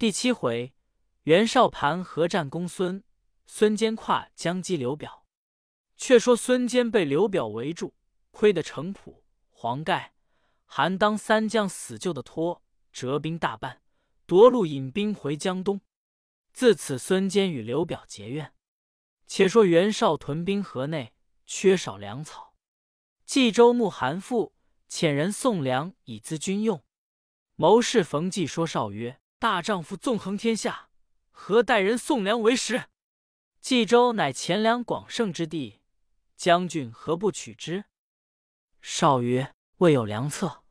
第七回，袁绍盘合战公孙，孙坚跨江击刘表。却说孙坚被刘表围住，亏得程普、黄盖、韩当三将死救的脱，折兵大半，夺路引兵回江东。自此，孙坚与刘表结怨。且说袁绍屯兵河内，缺少粮草，冀州牧韩馥遣人送粮以资军用。谋士冯骥说绍曰：“大丈夫纵横天下，何待人送粮为食？冀州乃钱粮广盛之地。”将军何不取之？绍曰：“未有良策。”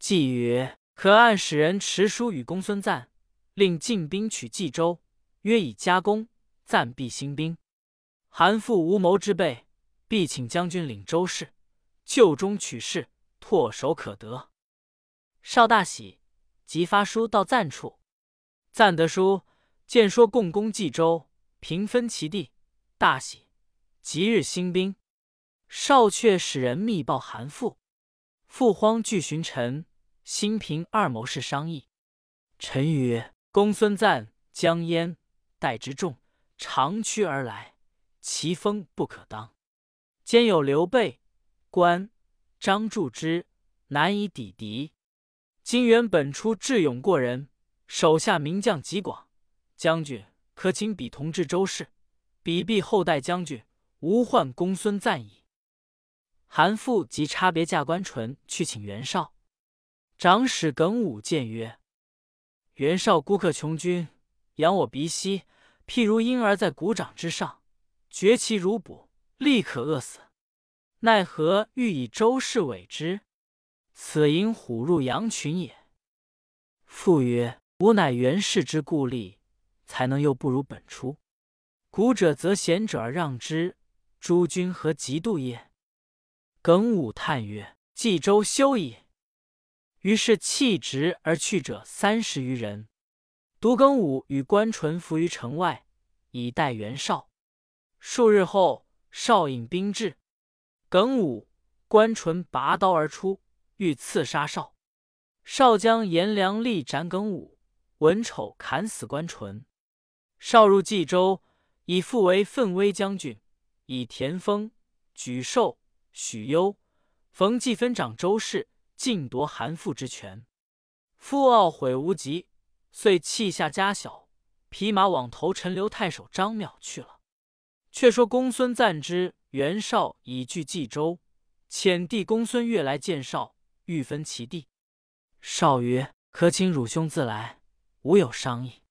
季曰：“可按使人持书与公孙瓒，令进兵取冀州，约以加攻，暂避兴兵。韩馥无谋之辈，必请将军领州事，就中取势，唾手可得。”绍大喜，即发书到赞处。赞得书，见说共攻冀州，平分其地，大喜。即日兴兵，少却使人密报韩馥，父荒惧寻臣，新平二谋士商议。臣曰：“公孙瓒、江淹、戴之众长驱而来，其锋不可当。兼有刘备、关张助之，难以抵敌。今原本初智勇过人，手下名将极广，将军可请彼同治周氏，彼必后代将军。”无患公孙瓒矣。韩馥即差别驾关淳去请袁绍。长史耿武谏曰：“袁绍孤客穷军，扬我鼻息，譬如婴儿在鼓掌之上，绝其乳哺，立可饿死。奈何欲以周氏委之？此引虎入羊群也。”父曰：“吾乃袁氏之故吏，才能又不如本初。古者则贤者而让之。”诸君何嫉妒也？耿武叹曰：“冀州休矣。”于是弃职而去者三十余人。独耿武与关纯伏于城外，以待袁绍。数日后，绍引兵至，耿武、关纯拔刀而出，欲刺杀少少将颜良立斩耿武，文丑砍死关纯。少入冀州，以父为奋威将军。以田丰、沮授、许攸、冯骥分掌周氏，尽夺韩馥之权。父懊悔无及，遂弃下家小，匹马往投陈留太守张邈去了。却说公孙瓒之袁绍已据冀州，遣弟公孙越来见绍，欲分其地。少曰：“可请汝兄自来，吾有商议。”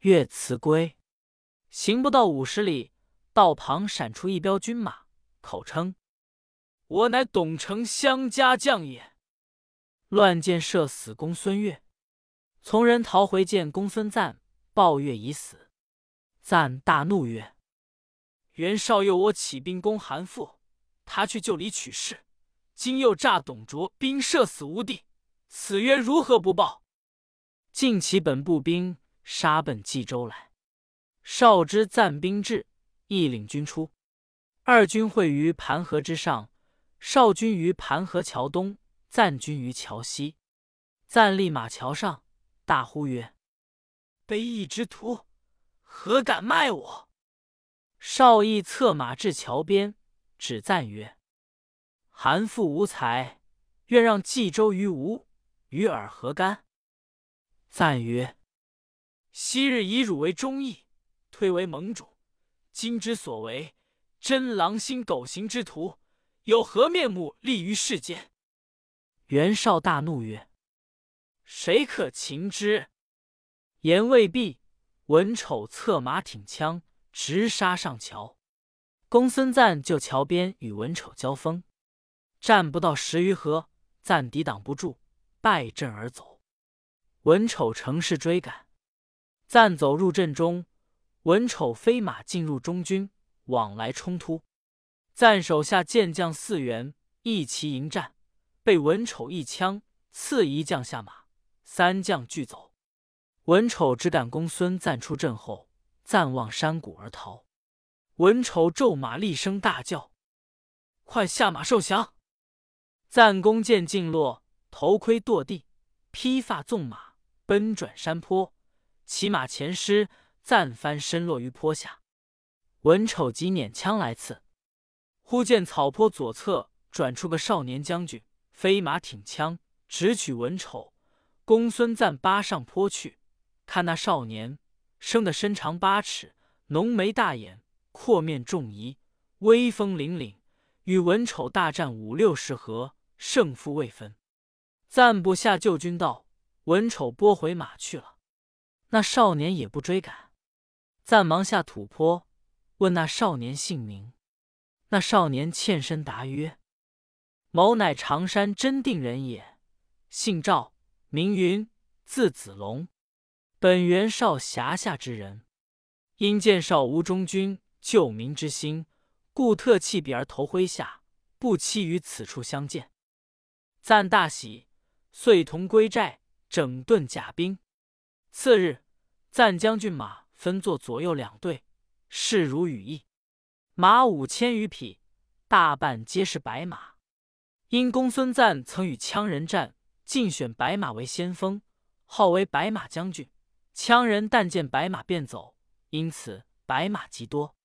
月辞归，行不到五十里。道旁闪出一彪军马，口称：“我乃董承相家将也。”乱箭射死公孙越，从人逃回见公孙瓒，报越已死。赞大怒曰：“袁绍诱我起兵攻韩馥，他去就里取势，今又诈董卓兵射死吴地，此曰如何不报？”尽其本部兵杀奔冀州来。绍之赞兵至。亦领军出，二军会于盘河之上，少军于盘河桥东，赞军于桥西。赞立马桥上，大呼曰：“卑义之徒，何敢卖我？”少义策马至桥边，指赞曰：“韩馥无才，愿让冀州于吴，与尔何干？”赞曰：“昔日以汝为忠义，推为盟主。”今之所为，真狼心狗行之徒，有何面目立于世间？袁绍大怒曰：“谁可擒之？”言未毕，文丑策马挺枪，直杀上桥。公孙瓒就桥边与文丑交锋，战不到十余合，瓒抵挡不住，败阵而走。文丑乘势追赶，瓒走入阵中。文丑飞马进入中军，往来冲突。赞手下健将四员一齐迎战，被文丑一枪刺一将下马，三将俱走。文丑只赶公孙瓒出阵后，暂望山谷而逃。文丑骤马厉声大叫：“快下马受降！”赞弓箭尽落，头盔堕地，披发纵马，奔转山坡，骑马前失，暂翻身落于坡下。文丑即捻枪来刺，忽见草坡左侧转出个少年将军，飞马挺枪，直取文丑。公孙瓒扒上坡去，看那少年生得身长八尺，浓眉大眼，阔面重仪，威风凛凛，与文丑大战五六十合，胜负未分。暂不下救军道，文丑拨回马去了。那少年也不追赶，暂忙下土坡。问那少年姓名，那少年欠身答曰：“某乃常山真定人也，姓赵，名云，字子龙，本袁绍辖下之人。因见绍吴中军救民之心，故特弃彼而投麾下，不期于此处相见。赞大喜，遂同归寨，整顿甲兵。次日，赞将军马分作左右两队。”势如羽翼，马五千余匹，大半皆是白马。因公孙瓒曾与羌人战，竞选白马为先锋，号为白马将军。羌人但见白马便走，因此白马极多。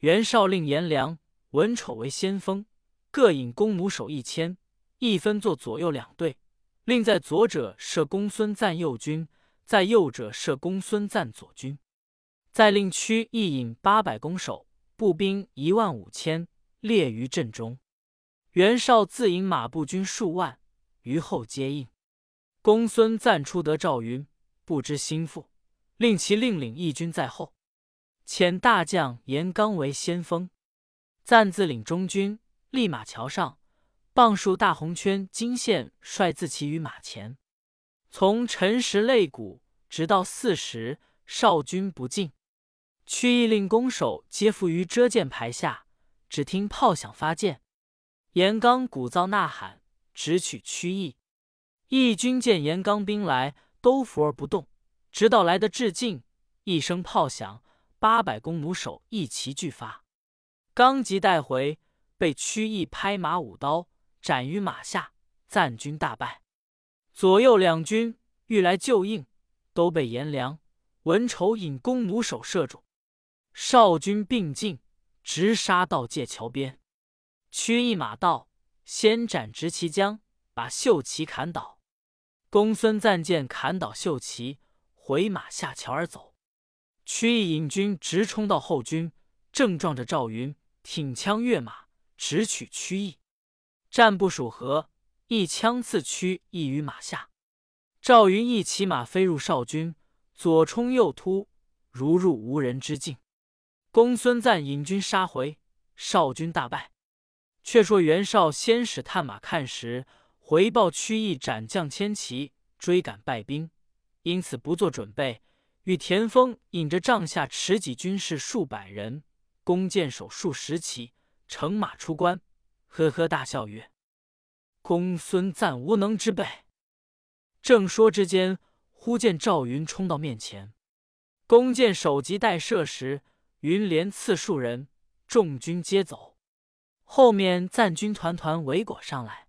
袁绍令颜良、文丑为先锋，各引弓弩手一千，一分作左右两队，另在左者设公孙瓒右军，在右者设公孙瓒左军。再令区亦引八百弓手、步兵一万五千，列于阵中。袁绍自引马步军数万，于后接应。公孙瓒出得赵云，不知心腹，令其另领一军在后，遣大将严刚为先锋。赞自领中军，立马桥上，傍树大红圈金线，率自骑于马前，从辰时擂鼓，直到巳时，少军不进。屈意令弓手皆伏于遮箭牌下，只听炮响发箭。严刚鼓噪呐喊，直取屈意。义军见严刚兵来，都伏而不动，直到来得至近，一声炮响，八百弓弩手一齐俱发。刚即带回，被屈意拍马舞刀斩于马下，赞军大败。左右两军欲来救应，都被颜良、文丑引弓弩手射住。少军并进，直杀到界桥边。屈一马到，先斩执旗将，把秀旗砍倒。公孙瓒见砍倒秀旗，回马下桥而走。屈意引军直冲到后军，正撞着赵云，挺枪跃马，直取屈意。战不数合，一枪刺屈意于马下。赵云一骑马飞入少军，左冲右突，如入无人之境。公孙瓒引军杀回，少军大败。却说袁绍先使探马看时，回报屈意斩将千骑，追赶败兵，因此不做准备。与田丰引着帐下持戟军士数百人，弓箭手数十骑，乘马出关，呵呵大笑曰：“公孙瓒无能之辈。”正说之间，忽见赵云冲到面前，弓箭手急待射时。云连刺数人，众军皆走。后面赞军团团围裹上来。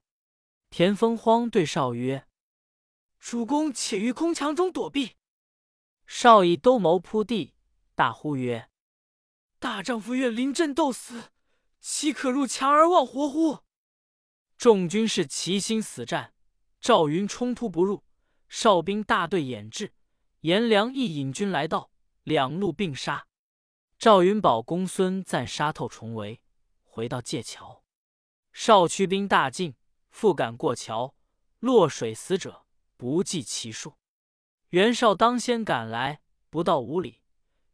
田丰慌对少曰：“主公且于空墙中躲避。”少以兜谋扑地，大呼曰：“大丈夫愿临阵斗死，岂可入墙而忘活乎？”众军士齐心死战。赵云冲突不入，哨兵大队掩至，颜良亦引军来到，两路并杀。赵云保公孙瓒杀透重围，回到界桥，少驱兵大进，复赶过桥，落水死者不计其数。袁绍当先赶来，不到五里，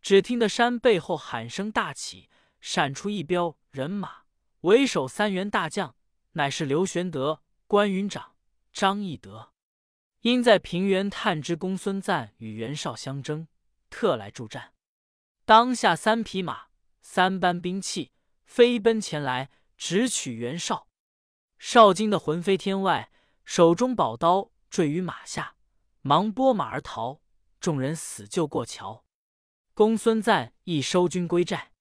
只听得山背后喊声大起，闪出一彪人马，为首三员大将，乃是刘玄德、关云长、张翼德。因在平原探知公孙瓒与袁绍相争，特来助战。当下三匹马，三班兵器，飞奔前来，直取袁绍。绍惊得魂飞天外，手中宝刀坠于马下，忙拨马而逃。众人死救过桥。公孙瓒亦收军归寨。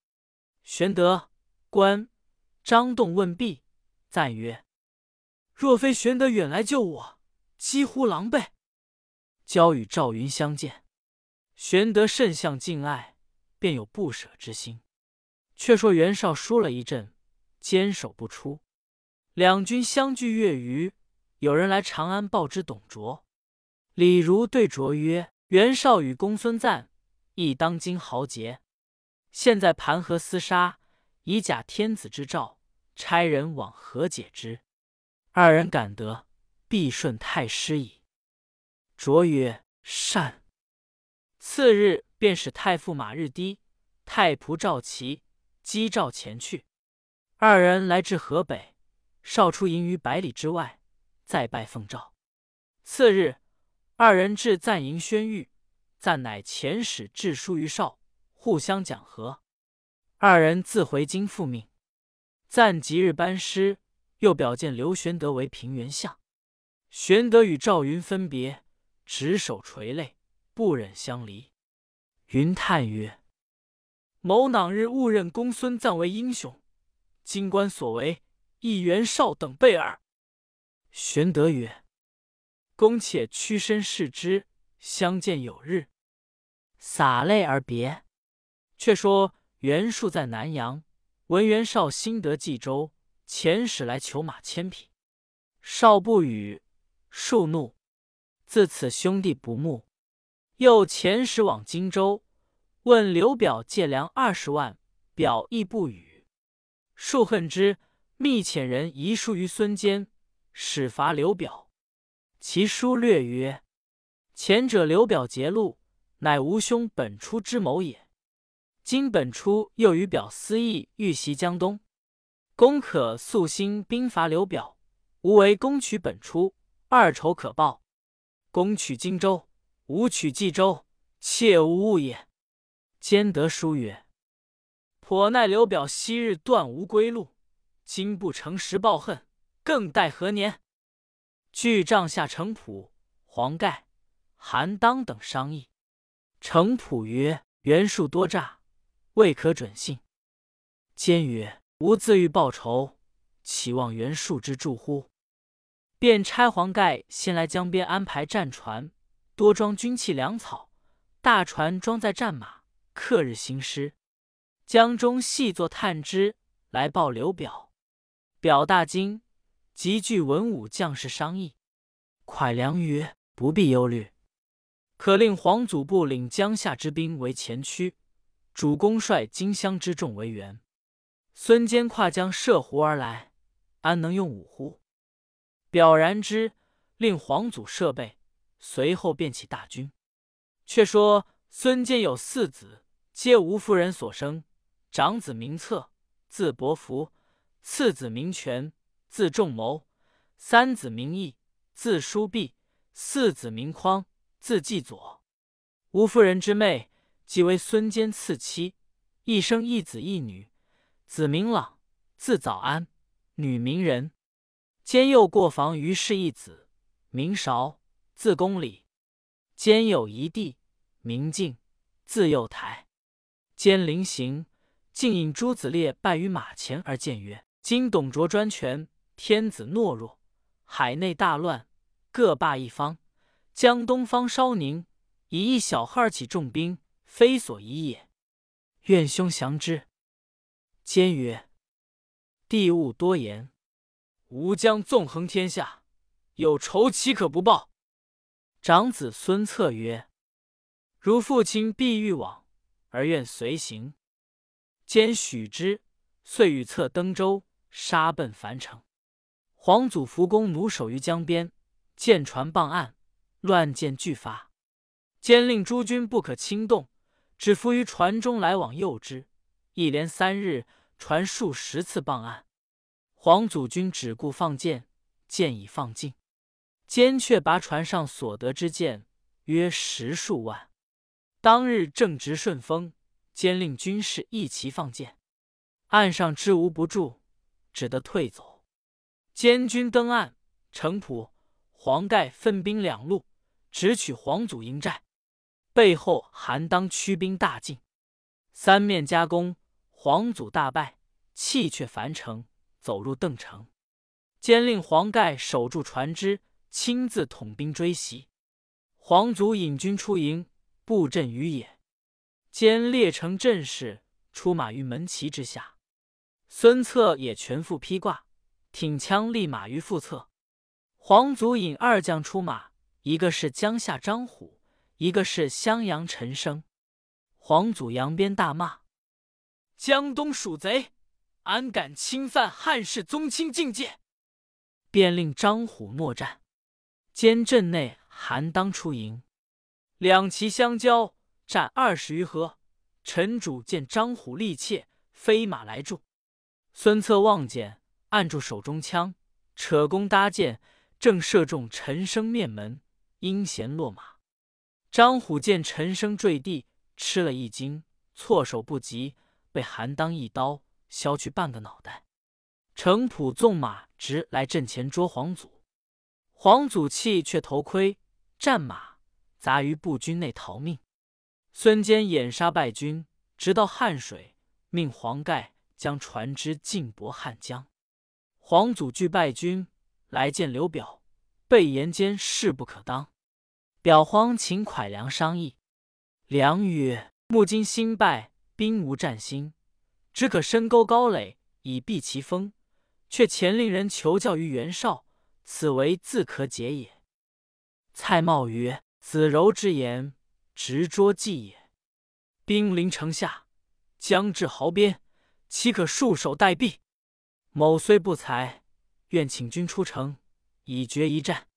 玄德、关张栋问毕，赞曰：“若非玄德远来救我，几乎狼狈。”交与赵云相见。玄德甚相敬爱，便有不舍之心。却说袁绍输了一阵，坚守不出。两军相距月余，有人来长安报知董卓。李儒对卓曰：“袁绍与公孙瓒亦当今豪杰，现在盘河厮杀，以假天子之诏，差人往和解之。二人敢得，必顺太师矣。”卓曰：“善。”次日，便使太傅马日低、太仆赵齐击赵前去。二人来至河北，绍出营于百里之外，再拜奉诏。次日，二人至赞营宣谕，赞乃遣使致书于绍，互相讲和。二人自回京复命。赞即日班师，又表见刘玄德为平原相。玄德与赵云分别，执手垂泪。不忍相离，云叹曰：“某囊日误认公孙瓒为英雄，今观所为，亦袁绍等辈耳。”玄德曰：“公且屈身视之，相见有日。”洒泪而别。却说袁术在南阳，闻袁绍新得冀州，遣使来求马千匹。绍不与，术怒，自此兄弟不睦。又遣使往荆州，问刘表借粮二十万，表亦不与。恕恨之，密遣人遗书于孙坚，使伐刘表。其书略曰：“前者刘表截路，乃吾兄本初之谋也。今本初又与表私议，欲袭江东，公可速兴兵伐刘表。吾为攻取本初，二仇可报。攻取荆州。”吾取冀州，切无误也。兼得书曰：“颇奈刘表昔日断无归路，今不诚实报恨，更待何年？”据帐下程普、黄盖、韩当等商议。程普曰：“袁术多诈，未可准信。”坚曰：“吾自欲报仇，岂望袁术之助乎？”便差黄盖先来江边安排战船。多装军器粮草，大船装载战马，克日兴师。江中细作探知，来报刘表。表大惊，急聚文武将士商议。蒯良曰：“不必忧虑，可令黄祖部领江夏之兵为前驱，主公率荆襄之众为援。孙坚跨江涉湖而来，安能用武乎？”表然之，令黄祖设备。随后便起大军。却说孙坚有四子，皆吴夫人所生。长子名策，字伯符；次子名权，字仲谋；三子名义，字叔弼；四子名匡，字季佐。吴夫人之妹，即为孙坚次妻，一生一子一女。子名朗，字早安，女名仁。坚又过房于氏一子，名韶。字公礼，兼有一弟名敬，字幼台。兼临行，竟引诸子列拜于马前而谏曰：“今董卓专权，天子懦弱，海内大乱，各霸一方，江东方稍宁，以一小号起重兵，非所宜也。愿兄降之。”坚曰：“帝勿多言，吾将纵横天下，有仇岂可不报？”长子孙策曰：“如父亲必欲往，而愿随行。”兼许之，遂与策登舟，杀奔樊城。皇祖扶公弩守于江边，舰船傍岸，乱箭俱发。坚令诸军不可轻动，只伏于船中来往诱之。一连三日，船数十次傍岸。黄祖军只顾放箭，箭已放尽。坚却拔船上所得之箭约十数万。当日正值顺风，坚令军士一齐放箭，岸上知无不住，只得退走。监军登岸，程普、黄盖分兵两路，直取黄祖营寨。背后韩当驱兵大进，三面夹攻，黄祖大败，弃却樊城，走入邓城。兼令黄盖守住船只。亲自统兵追袭，黄祖引军出营，布阵于野。兼列成阵势，出马于门旗之下。孙策也全副披挂，挺枪立马于腹侧。黄祖引二将出马，一个是江夏张虎，一个是襄阳陈升。黄祖扬鞭大骂：“江东鼠贼，安敢侵犯汉室宗亲境界！”便令张虎搦战。兼阵内韩当出营，两骑相交。战二十余合，陈主见张虎力怯，飞马来助。孙策望见，按住手中枪，扯弓搭箭，正射中陈生面门，阴弦落马。张虎见陈生坠地，吃了一惊，措手不及，被韩当一刀削去半个脑袋。程普纵马直来阵前捉黄祖，黄祖弃却头盔，战马砸于步军内逃命。孙坚掩杀败军，直到汉水，命黄盖将船只进泊汉江。黄祖惧败军，来见刘表，备言间势不可当。表慌请蒯良商议。良曰：“木今新败，兵无战心，只可深沟高垒以避其锋。却前令人求教于袁绍，此为自可解也。”蔡瑁曰：“子柔之言。”直捉计也。兵临城下，将至壕边，岂可束手待毙？某虽不才，愿请君出城，以决一战。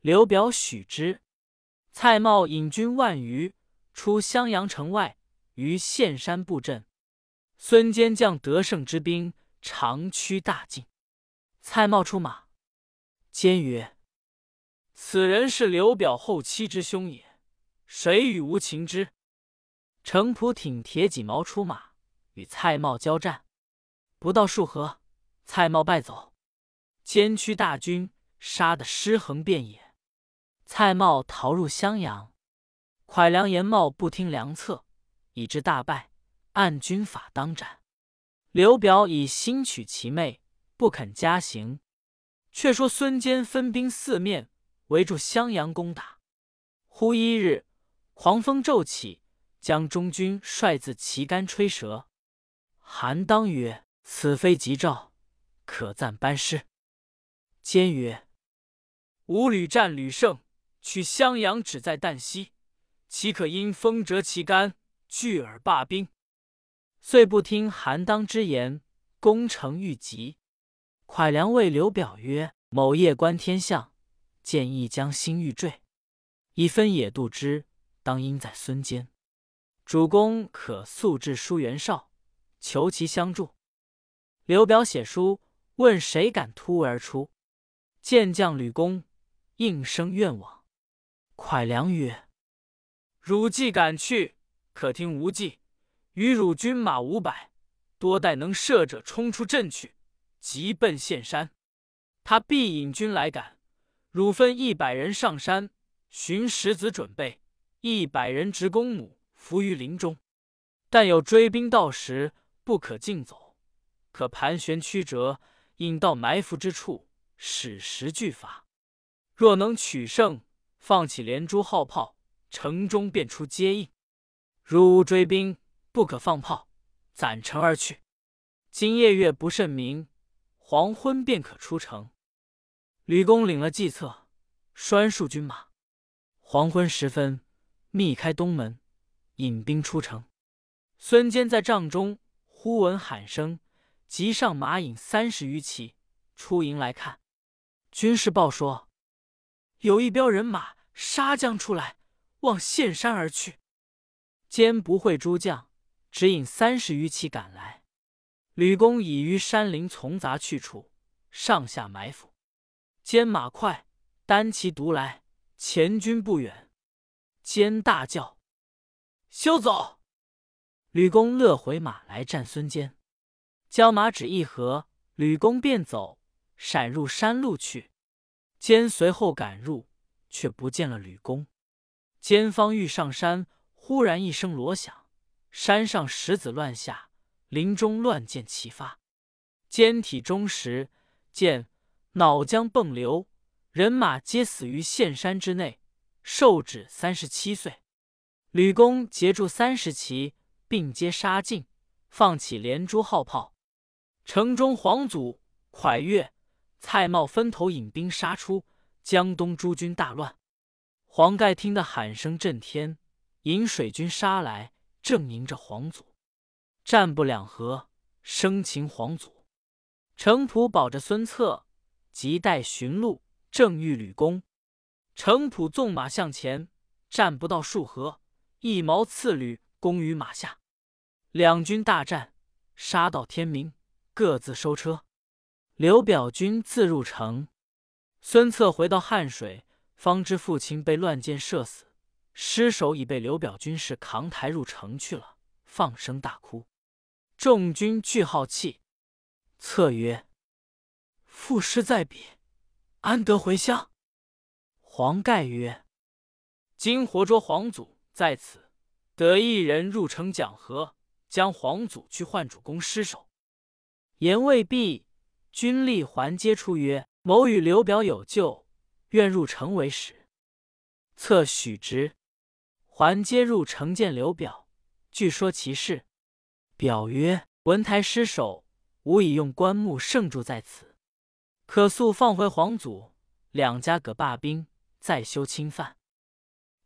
刘表许之。蔡瑁引军万余出襄阳城外，于岘山布阵。孙坚将得胜之兵长驱大进。蔡瑁出马，坚曰：“此人是刘表后妻之兄也。”谁与无情之？程普挺铁戟矛出马，与蔡瑁交战，不到数合，蔡瑁败走。监区大军杀得尸横遍野。蔡瑁逃入襄阳，蒯良、严茂不听良策，以致大败，按军法当斩。刘表以心取其妹，不肯加刑。却说孙坚分兵四面围住襄阳攻打。忽一日。狂风骤起，将中军帅自旗杆吹折。韩当曰：“此非吉兆，可暂班师。”坚曰：“吾屡战屡胜，取襄阳只在旦夕，岂可因风折旗杆，拒而罢兵？”遂不听韩当之言，攻城欲急。蒯良谓刘表曰：“某夜观天象，见一将星欲坠，以分野度之。”当应在孙坚，主公可速至书袁绍，求其相助。刘表写书问谁敢突围而出，见将吕公应声愿往。蒯良曰：“汝既敢去，可听吾计。与汝军马五百，多带能射者冲出阵去，急奔岘山。他必引军来赶。汝分一百人上山寻石子准备。”一百人执弓弩伏于林中，但有追兵到时，不可径走，可盘旋曲折，引到埋伏之处，使时俱发。若能取胜，放起连珠号炮，城中便出接应。如无追兵，不可放炮，攒城而去。今夜月不甚明，黄昏便可出城。吕公领了计策，拴束军马。黄昏时分。密开东门，引兵出城。孙坚在帐中，忽闻喊声，急上马引三十余骑出营来看。军士报说，有一彪人马杀将出来，望岘山而去。坚不会诸将，只引三十余骑赶来。吕公已于山林丛杂去处上下埋伏。坚马快，单骑独来，前军不远。坚大叫：“休走！”吕公勒回马来战孙坚，交马只一合，吕公便走，闪入山路去。坚随后赶入，却不见了吕公。坚方欲上山，忽然一声锣响，山上石子乱下，林中乱箭齐发。坚体中时，见脑浆迸流，人马皆死于岘山之内。寿止三十七岁。吕公截住三十骑，并皆杀尽，放起连珠号炮。城中黄祖、蒯越、蔡瑁分头引兵杀出，江东诸军大乱。黄盖听得喊声震天，引水军杀来，正迎着黄祖，战不两合，生擒黄祖。程普保着孙策，急待寻路，正遇吕公。程普纵马向前，战不到数合。一矛刺吕，公于马下，两军大战，杀到天明，各自收车。刘表军自入城，孙策回到汉水，方知父亲被乱箭射死，尸首已被刘表军士扛抬入城去了，放声大哭。众军俱好气。策曰：“父尸在彼，安得回乡？”黄盖曰：“今活捉皇祖。”在此，得一人入城讲和，将皇祖去换主公尸首。言未毕，军吏还接出曰：“某与刘表有旧，愿入城为使。”策许之。还接入城见刘表，据说其事。表曰：“文台失守，吾已用棺木盛住在此，可速放回皇祖。两家各罢兵，再修侵犯。”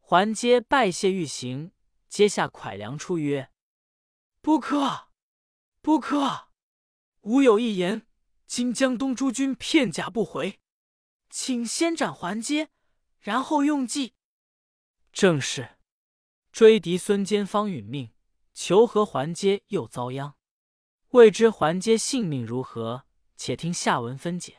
还皆拜谢欲行，阶下蒯良出曰：“不可，不可！吾有一言：今江东诸军片甲不回，请先斩还阶，然后用计。”正是追敌孙坚方殒命，求和还阶又遭殃。未知还阶性命如何？且听下文分解。